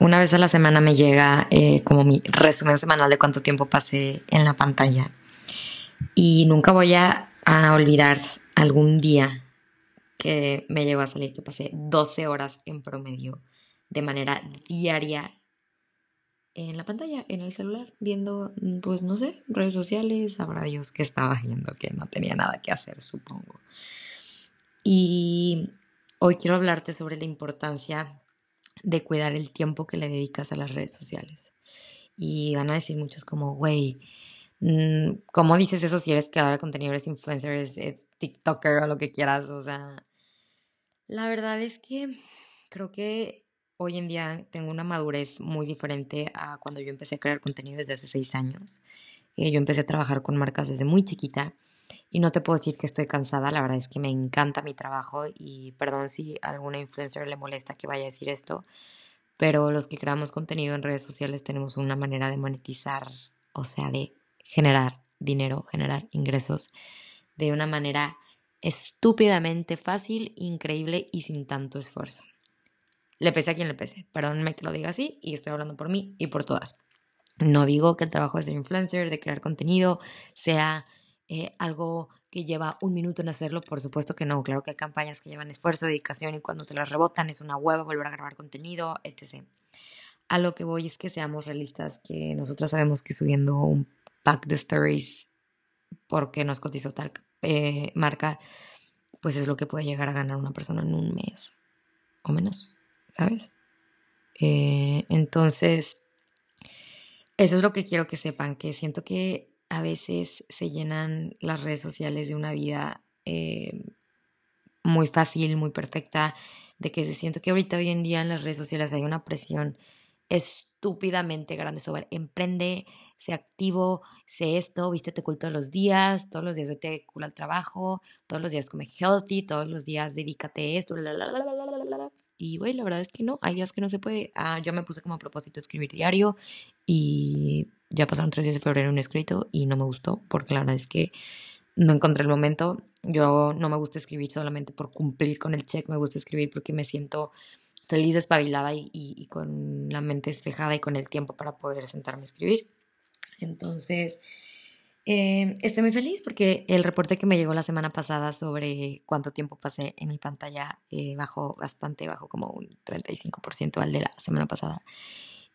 una vez a la semana me llega eh, como mi resumen semanal de cuánto tiempo pasé en la pantalla. Y nunca voy a, olvidar algún día que me llegó a salir que pasé 12 horas en promedio de manera diaria en la pantalla, en el celular, viendo, pues no sé, redes sociales, sabrá Dios que estaba viendo, que no tenía nada que hacer, supongo. Y hoy quiero hablarte sobre la importancia de cuidar el tiempo que le dedicas a las redes sociales. Y van a decir muchos como, güey, mm, ¿cómo dices eso si eres creador de contenido, eres influencer, eres TikToker o lo que quieras? O sea, la verdad es que creo que hoy en día tengo una madurez muy diferente a cuando yo empecé a crear contenido desde hace seis años. Eh, yo empecé a trabajar con marcas desde muy chiquita y no te puedo decir que estoy cansada, la verdad es que me encanta mi trabajo y perdón si a alguna influencer le molesta que vaya a decir esto, pero los que creamos contenido en redes sociales tenemos una manera de monetizar, o sea, de generar dinero, generar ingresos de una manera estúpidamente fácil, increíble y sin tanto esfuerzo. Le pese a quien le pese. Perdónenme que lo diga así y estoy hablando por mí y por todas. No digo que el trabajo de ser influencer, de crear contenido, sea eh, algo que lleva un minuto en hacerlo. Por supuesto que no. Claro que hay campañas que llevan esfuerzo, dedicación y cuando te las rebotan es una hueva volver a grabar contenido, etc. A lo que voy es que seamos realistas, que nosotros sabemos que subiendo un pack de stories porque nos cotizó tal eh, marca, pues es lo que puede llegar a ganar una persona en un mes o menos. ¿sabes? Eh, entonces, eso es lo que quiero que sepan, que siento que a veces se llenan las redes sociales de una vida eh, muy fácil, muy perfecta, de que siento que ahorita hoy en día en las redes sociales hay una presión estúpidamente grande sobre emprende, sé activo, sé esto, vístete cool todos los días, todos los días vete cool al trabajo, todos los días come healthy, todos los días dedícate a esto, la, la, la, y, güey, la verdad es que no, hay días que no se puede. Ah, yo me puse como a propósito escribir diario y ya pasaron tres días de febrero en un escrito y no me gustó porque la verdad es que no encontré el momento. Yo no me gusta escribir solamente por cumplir con el check, me gusta escribir porque me siento feliz, despabilada y, y con la mente despejada y con el tiempo para poder sentarme a escribir. Entonces, eh, estoy muy feliz porque el reporte que me llegó la semana pasada sobre cuánto tiempo pasé en mi pantalla eh, bajó bastante, bajó como un 35% al de la semana pasada.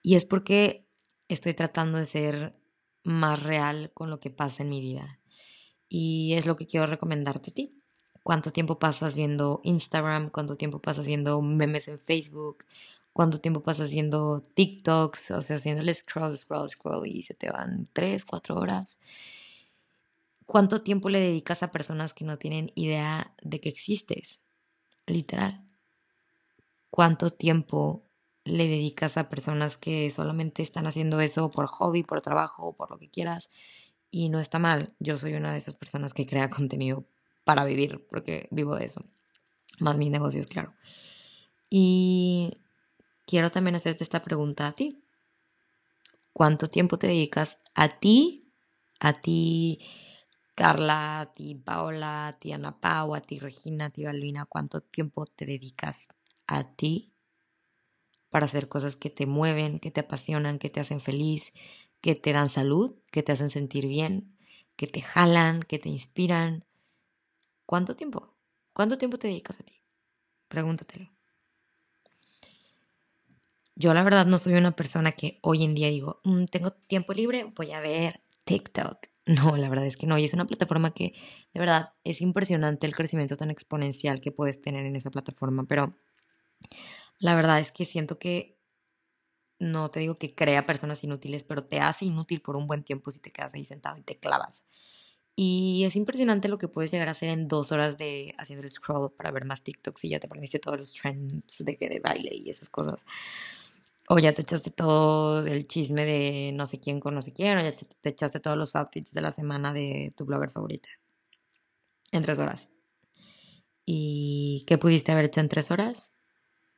Y es porque estoy tratando de ser más real con lo que pasa en mi vida. Y es lo que quiero recomendarte a ti. ¿Cuánto tiempo pasas viendo Instagram? ¿Cuánto tiempo pasas viendo memes en Facebook? ¿Cuánto tiempo pasas viendo TikToks? O sea, haciéndole scroll, scroll, scroll y se te van 3, 4 horas. ¿Cuánto tiempo le dedicas a personas que no tienen idea de que existes? Literal. ¿Cuánto tiempo le dedicas a personas que solamente están haciendo eso por hobby, por trabajo, por lo que quieras? Y no está mal. Yo soy una de esas personas que crea contenido para vivir, porque vivo de eso. Más mis negocios, claro. Y quiero también hacerte esta pregunta a ti. ¿Cuánto tiempo te dedicas a ti? A ti Carla, a ti Paola, a ti Ana Pau, a ti Regina, a ti Balvina, cuánto tiempo te dedicas a ti para hacer cosas que te mueven, que te apasionan, que te hacen feliz, que te dan salud, que te hacen sentir bien, que te jalan, que te inspiran. ¿Cuánto tiempo? ¿Cuánto tiempo te dedicas a ti? Pregúntatelo. Yo la verdad no soy una persona que hoy en día digo, mm, tengo tiempo libre, voy a ver TikTok no, la verdad es que no. Y es una plataforma que, de verdad, es impresionante el crecimiento tan exponencial que puedes tener en esa plataforma. Pero la verdad es que siento que, no te digo que crea personas inútiles, pero te hace inútil por un buen tiempo si te quedas ahí sentado y te clavas. Y es impresionante lo que puedes llegar a hacer en dos horas de haciendo el scroll para ver más TikToks y ya te aprendiste todos los trends de, de baile y esas cosas. O ya te echaste todo el chisme de no sé quién con no sé quién, o ya te echaste todos los outfits de la semana de tu blogger favorita. En tres horas. ¿Y qué pudiste haber hecho en tres horas?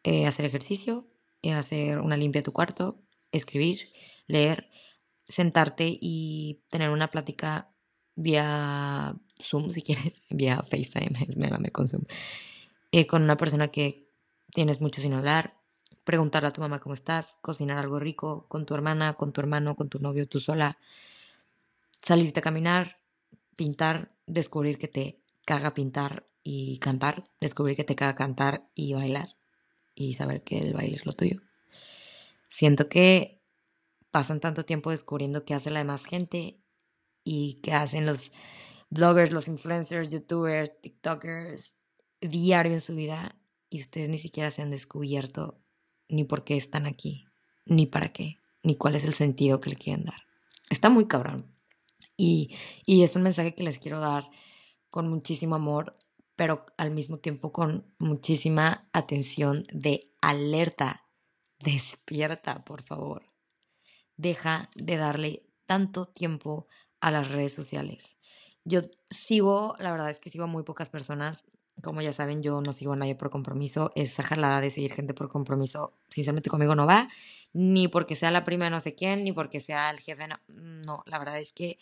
Eh, hacer ejercicio, eh, hacer una limpia de tu cuarto, escribir, leer, sentarte y tener una plática vía Zoom, si quieres, vía FaceTime, me, me con Zoom, eh, con una persona que tienes mucho sin hablar, preguntarle a tu mamá cómo estás, cocinar algo rico con tu hermana, con tu hermano, con tu novio, tú sola, salirte a caminar, pintar, descubrir que te caga pintar y cantar, descubrir que te caga cantar y bailar y saber que el baile es lo tuyo. Siento que pasan tanto tiempo descubriendo qué hace la demás gente y qué hacen los bloggers, los influencers, youtubers, tiktokers diario en su vida y ustedes ni siquiera se han descubierto ni por qué están aquí, ni para qué, ni cuál es el sentido que le quieren dar. Está muy cabrón. Y, y es un mensaje que les quiero dar con muchísimo amor, pero al mismo tiempo con muchísima atención de alerta. Despierta, por favor. Deja de darle tanto tiempo a las redes sociales. Yo sigo, la verdad es que sigo a muy pocas personas. Como ya saben, yo no sigo a nadie por compromiso. Esa jalada de seguir gente por compromiso, sinceramente conmigo no va. Ni porque sea la prima de no sé quién, ni porque sea el jefe. No, no la verdad es que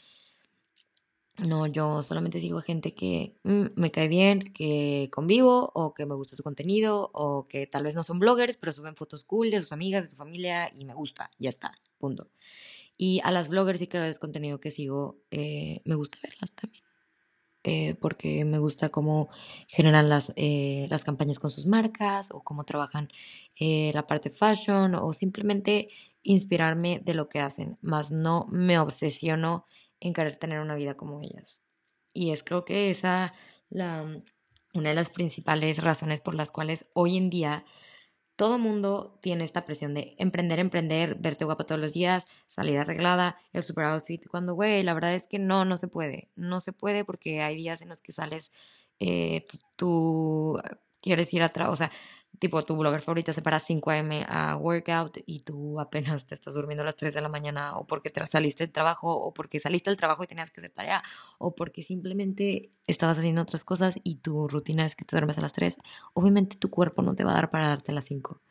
no, yo solamente sigo gente que mm, me cae bien, que convivo o que me gusta su contenido o que tal vez no son bloggers, pero suben fotos cool de sus amigas, de su familia y me gusta, ya está, punto. Y a las bloggers y creadores de contenido que sigo, eh, me gusta verlas también. Eh, porque me gusta cómo generan las, eh, las campañas con sus marcas o cómo trabajan la parte fashion o simplemente inspirarme de lo que hacen, más no me obsesiono en querer tener una vida como ellas. Y es creo que esa la, una de las principales razones por las cuales hoy en día todo mundo tiene esta presión de emprender, emprender, verte guapa todos los días, salir arreglada, el super outfit, cuando, güey, la verdad es que no, no se puede. No se puede porque hay días en los que sales, eh, tú, quieres ir atrás, o sea, tipo tu blogger favorita se para 5 a.m. a workout y tú apenas te estás durmiendo a las 3 de la mañana o porque te saliste del trabajo o porque saliste del trabajo y tenías que hacer tarea o porque simplemente estabas haciendo otras cosas y tu rutina es que te duermes a las 3, obviamente tu cuerpo no te va a dar para darte a las 5.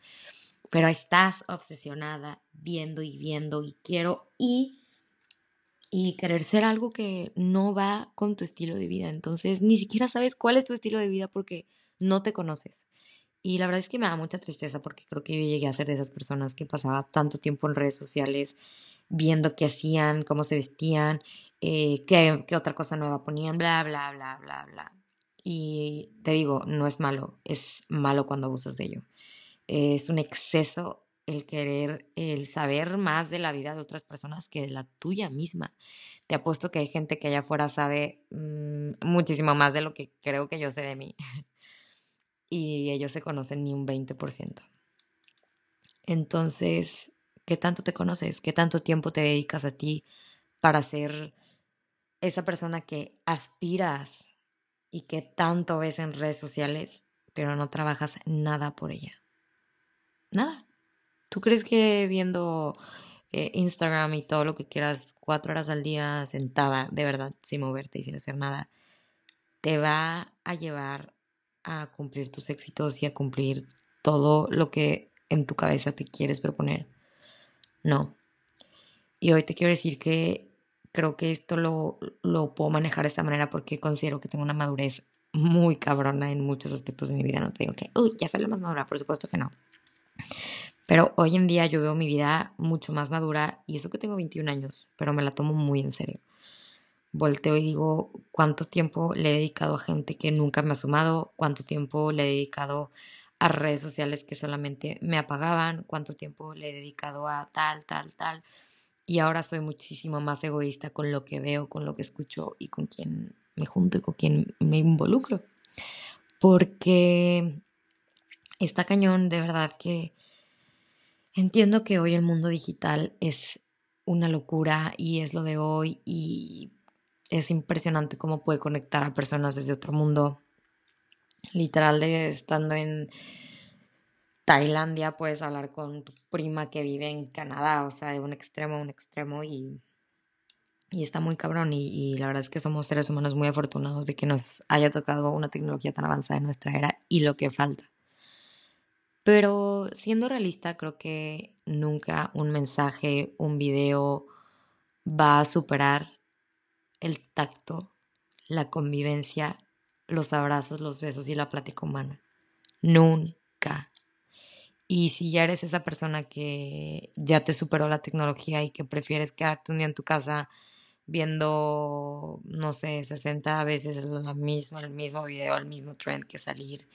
Pero estás obsesionada viendo y viendo y quiero y y querer ser algo que no va con tu estilo de vida. Entonces, ni siquiera sabes cuál es tu estilo de vida porque no te conoces. Y la verdad es que me da mucha tristeza porque creo que yo llegué a ser de esas personas que pasaba tanto tiempo en redes sociales viendo qué hacían, cómo se vestían, eh, qué, qué, otra cosa nueva ponían, bla, bla, bla, bla, bla. Y te digo, no es malo, es malo cuando abusas de ello. es un exceso el querer, el saber más de la vida de otras personas que de la tuya misma. Te apuesto que hay gente que allá afuera sabe mm, muchísimo más de lo que creo que yo sé de mí. y ellos se conocen ni un 20%. Entonces, ¿qué tanto te conoces? ¿Qué tanto tiempo te dedicas a ti para ser esa persona que aspiras y que tanto ves en redes sociales, pero no trabajas nada por ella? Nada. ¿Tú crees que viendo eh, Instagram y todo lo que quieras cuatro horas al día sentada, de verdad, sin moverte y sin hacer nada, te va a llevar a cumplir tus éxitos y a cumplir todo lo que en tu cabeza te quieres proponer. No. Y hoy te quiero decir que creo que esto lo, lo puedo manejar de esta manera porque considero que tengo una madurez muy cabrona en muchos aspectos de mi vida. No te digo que, uy, ya soy la más madura, por supuesto que no. Pero hoy en día yo veo mi vida mucho más madura y eso que tengo 21 años, pero me la tomo muy en serio volteo y digo cuánto tiempo le he dedicado a gente que nunca me ha sumado, cuánto tiempo le he dedicado a redes sociales que solamente me apagaban, cuánto tiempo le he dedicado a tal, tal, tal. Y ahora soy muchísimo más egoísta con lo que veo, con lo que escucho y con quien me junto y con quien me involucro. Porque está cañón, de verdad que entiendo que hoy el mundo digital es una locura y es lo de hoy y es impresionante cómo puede conectar a personas desde otro mundo. Literal, de estando en Tailandia, puedes hablar con tu prima que vive en Canadá, o sea, de un extremo a un extremo y, y está muy cabrón. Y, y, la verdad es que somos seres humanos muy afortunados de que nos haya tocado una tecnología tan avanzada en nuestra era y lo que falta. Pero siendo realista, creo que nunca un mensaje, un video va a superar el tacto, la convivencia, los abrazos, los besos y la plática humana. Nunca. Y si ya eres esa persona que ya te superó la tecnología y que prefieres quedarte un día en tu casa viendo, no sé, 60 veces la misma, el mismo video, el mismo trend que salir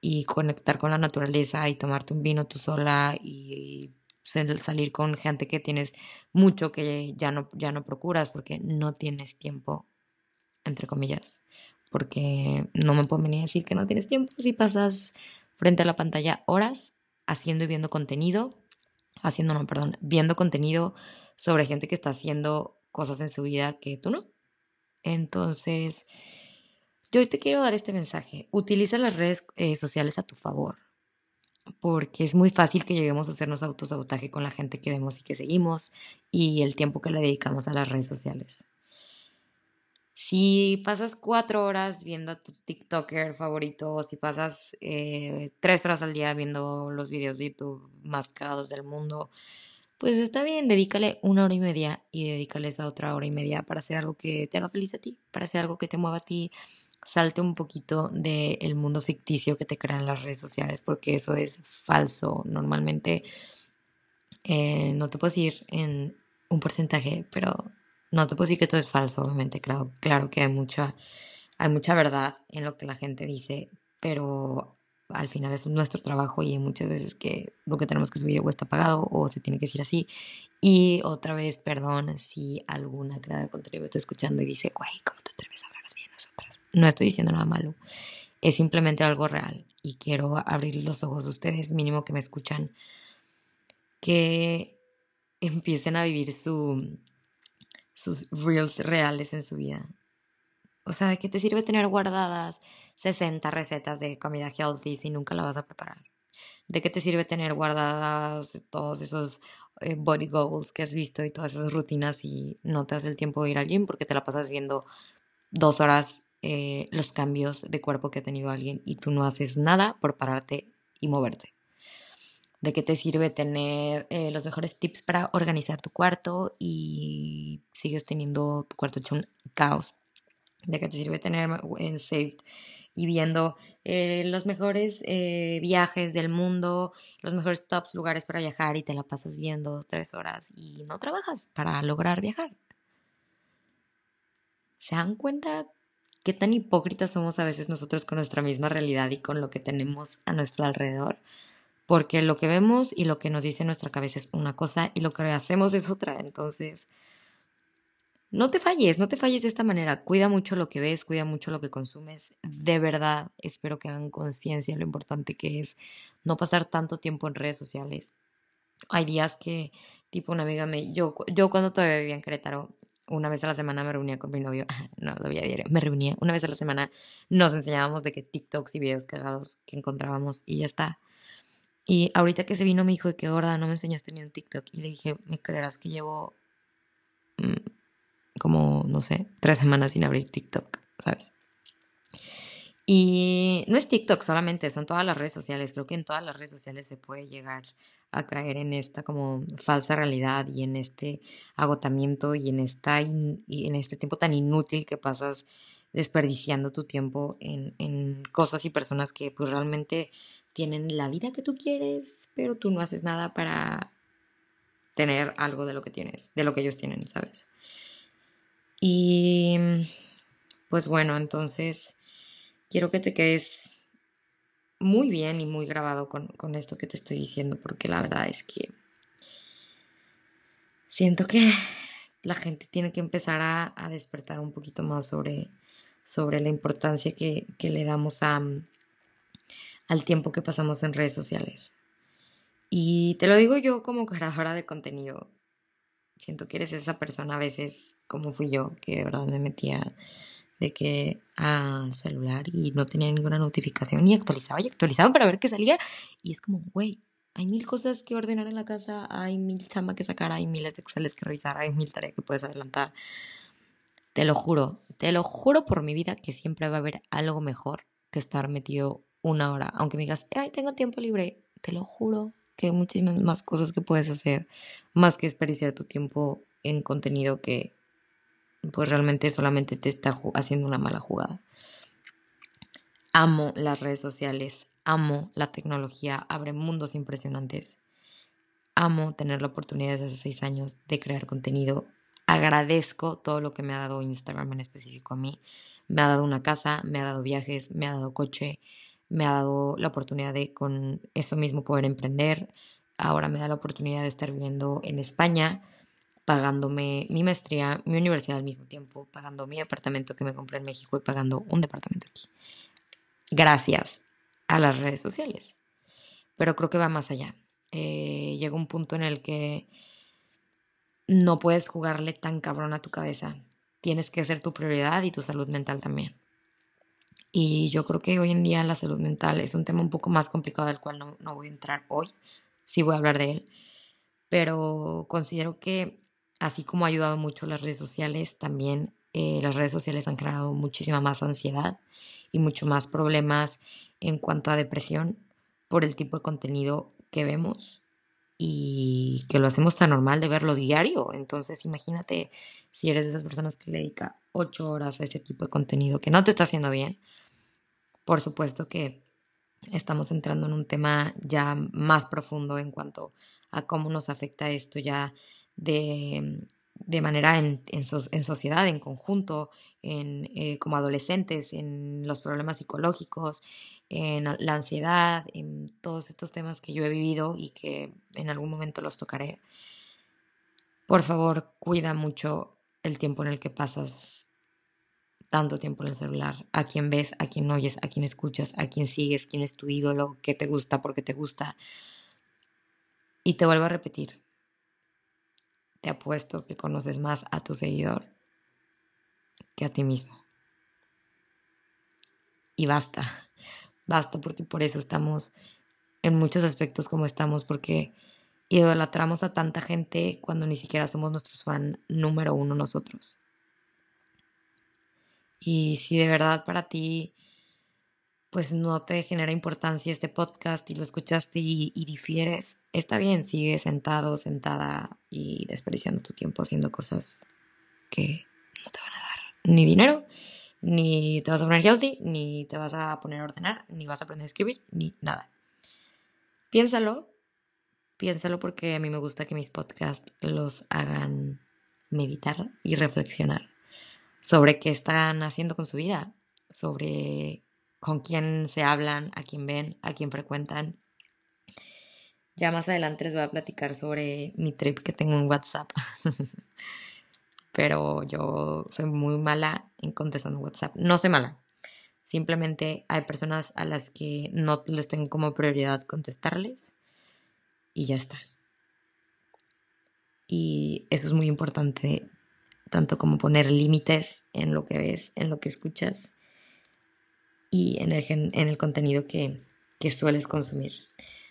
y conectar con la naturaleza y tomarte un vino tú sola y salir con gente que tienes mucho que ya no, ya no procuras porque no tienes tiempo, entre comillas, porque no me puedo venir a decir que no tienes tiempo si pasas frente a la pantalla horas haciendo y viendo contenido, haciendo, no, perdón, viendo contenido sobre gente que está haciendo cosas en su vida que tú no. Entonces, yo te quiero dar este mensaje. Utiliza las redes eh, sociales a tu favor, porque es muy fácil que lleguemos a hacernos autosabotaje con la gente que vemos y que seguimos y el tiempo que le dedicamos a las redes sociales. Si pasas cuatro horas viendo a tu TikToker favorito, si pasas eh, tres horas al día viendo los videos de YouTube más cagados del mundo, pues está bien, dedícale una hora y media y dedícale esa otra hora y media para hacer algo que te haga feliz a ti, para hacer algo que te mueva a ti. Salte un poquito del mundo ficticio que te crean las redes sociales, porque eso es falso. Normalmente eh, no te puedo decir en un porcentaje, pero no te puedo decir que todo es falso, obviamente. Claro, claro que hay mucha, hay mucha verdad en lo que la gente dice, pero al final es nuestro trabajo y hay muchas veces que lo que tenemos que subir o está pagado o se tiene que decir así. Y otra vez, perdón si alguna creadora de contenido está escuchando y dice, güey, ¿cómo te atreves a hablar así de nosotras? No estoy diciendo nada malo, es simplemente algo real y quiero abrir los ojos de ustedes, mínimo que me escuchan, que empiecen a vivir su sus reels reales en su vida. O sea, ¿de qué te sirve tener guardadas 60 recetas de comida healthy si nunca la vas a preparar? ¿De qué te sirve tener guardadas todos esos eh, body goals que has visto y todas esas rutinas si no te das el tiempo de ir al gym porque te la pasas viendo dos horas eh, los cambios de cuerpo que ha tenido alguien y tú no haces nada por pararte y moverte? de qué te sirve tener eh, los mejores tips para organizar tu cuarto y sigues teniendo tu cuarto hecho un caos. De qué te sirve tener en Saved y viendo eh, los mejores eh, viajes del mundo, los mejores tops lugares para viajar y te la pasas viendo tres horas y no trabajas para lograr viajar. ¿Se dan cuenta qué tan hipócritas somos a veces nosotros con nuestra misma realidad y con lo que tenemos a nuestro alrededor? porque lo que vemos y lo que nos dice nuestra cabeza es una cosa y lo que hacemos es otra. Entonces, no te falles, no te falles de esta manera. Cuida mucho lo que ves, cuida mucho lo que consumes. De verdad, espero que hagan conciencia de lo importante que es no pasar tanto tiempo en redes sociales. Hay días que, tipo, una amiga me. Yo, yo cuando todavía vivía en Querétaro, una vez a la semana me reunía con mi novio. No, lo veía diario. Me reunía una vez a la semana. Nos enseñábamos de que TikToks y videos cagados que encontrábamos y ya está. Y ahorita que se vino me dijo de que gorda, no me enseñaste ni un TikTok. Y le dije, ¿me creerás que llevo mm, como, no sé, tres semanas sin abrir TikTok, ¿sabes? Y no es TikTok solamente, son todas las redes sociales. Creo que en todas las redes sociales se puede llegar a caer en esta como falsa realidad y en este agotamiento y en, esta en este tiempo tan inútil que pasas desperdiciando tu tiempo en, en cosas y personas que pues realmente tienen la vida que tú quieres, pero tú no haces nada para tener algo de lo que tienes, de lo que ellos tienen, ¿sabes? Y pues bueno, entonces quiero que te quedes muy bien y muy grabado con, esto que te estoy diciendo, porque la verdad es que siento que la gente tiene que empezar a, despertar un poquito más sobre, sobre la importancia que, que le damos a, al tiempo que pasamos en redes sociales. Y te lo digo yo como creadora de contenido. Siento que eres esa persona a veces, como fui yo, que de verdad me metía de que al celular y no tenía ninguna notificación y actualizaba y actualizaba para ver qué salía. Y es como, güey, hay mil cosas que ordenar en la casa, hay mil chamba que sacar, hay miles de Exceles que revisar, hay mil tareas que puedes adelantar. Te lo juro, te lo juro por mi vida que siempre va a haber algo mejor que estar metido una hora. Aunque me digas, ay, tengo tiempo libre, te lo juro que hay muchísimas más cosas que puedes hacer, más que desperdiciar tu tiempo en contenido que pues realmente solamente te está haciendo una mala jugada. amo las redes sociales, amo la tecnología, abre mundos impresionantes. Amo tener la oportunidad desde hace seis años de crear contenido. Agradezco todo lo que me ha dado Instagram en específico a mí. Me ha dado una casa, me ha dado viajes, me ha dado coche, me ha dado la oportunidad de con eso mismo poder emprender. Ahora me da la oportunidad de estar viviendo en España, pagándome mi maestría, mi universidad al mismo tiempo, pagando mi apartamento que me compré en México y pagando un departamento aquí. Gracias a las redes sociales. Pero creo que va más allá. Eh, llega un punto en el que no puedes jugarle tan cabrón a tu cabeza. Tienes que ser tu prioridad y tu salud mental también. Y yo creo que hoy en día la salud mental es un tema un poco más complicado del cual no, no voy a entrar hoy. Sí voy a hablar de él. Pero considero que así como ha ayudado mucho las redes sociales, también eh, las redes sociales han creado muchísima más ansiedad y mucho más problemas en cuanto a depresión por el tipo de contenido que vemos y que lo hacemos tan normal de verlo diario. Entonces imagínate si eres de esas personas que le dedica ocho horas a ese tipo de contenido que no te está haciendo bien por supuesto que estamos entrando en un tema ya más profundo en cuanto a cómo nos afecta esto ya de, manera en, sociedad, en conjunto, en, eh, como adolescentes, en los problemas psicológicos, en la ansiedad, en todos estos temas que yo he vivido y que en algún momento los tocaré. Por favor, cuida mucho el tiempo en el que pasas tanto tiempo en el celular, a quién ves, a quién oyes, a quién escuchas, a quién sigues, quién es tu ídolo, qué te gusta, por qué te gusta. Y te vuelvo a repetir, te apuesto que conoces más a tu seguidor que a ti mismo. Y basta, basta porque por eso estamos en muchos aspectos como estamos, porque idolatramos a tanta gente cuando ni siquiera somos nuestros fan número uno nosotros. Y si de verdad para ti pues no te genera importancia este podcast y lo escuchaste y, difieres, está bien, sigue sentado, sentada y desperdiciando tu tiempo haciendo cosas que no te van a dar ni dinero, ni te vas a poner healthy, ni te vas a poner a ordenar, ni vas a aprender a escribir, ni nada. Piénsalo, piénsalo porque a mí me gusta que mis podcasts los hagan meditar y reflexionar sobre qué están haciendo con su vida, sobre con quién se hablan, a quién ven, a quién frecuentan. Ya más adelante les voy a platicar sobre mi trip que tengo en WhatsApp. Pero yo soy muy mala en contestando WhatsApp. No soy mala. Simplemente hay personas a las que no les tengo como prioridad contestarles. Y ya está. Y eso es muy importante tanto como poner límites en lo que ves, en lo que escuchas y en el, en el contenido que, que sueles consumir.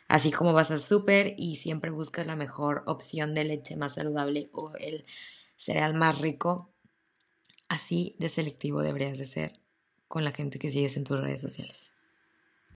Así como vas al súper y siempre buscas la mejor opción de leche más saludable o el cereal más rico, así de selectivo deberías de ser con la gente que sigues en tus redes sociales.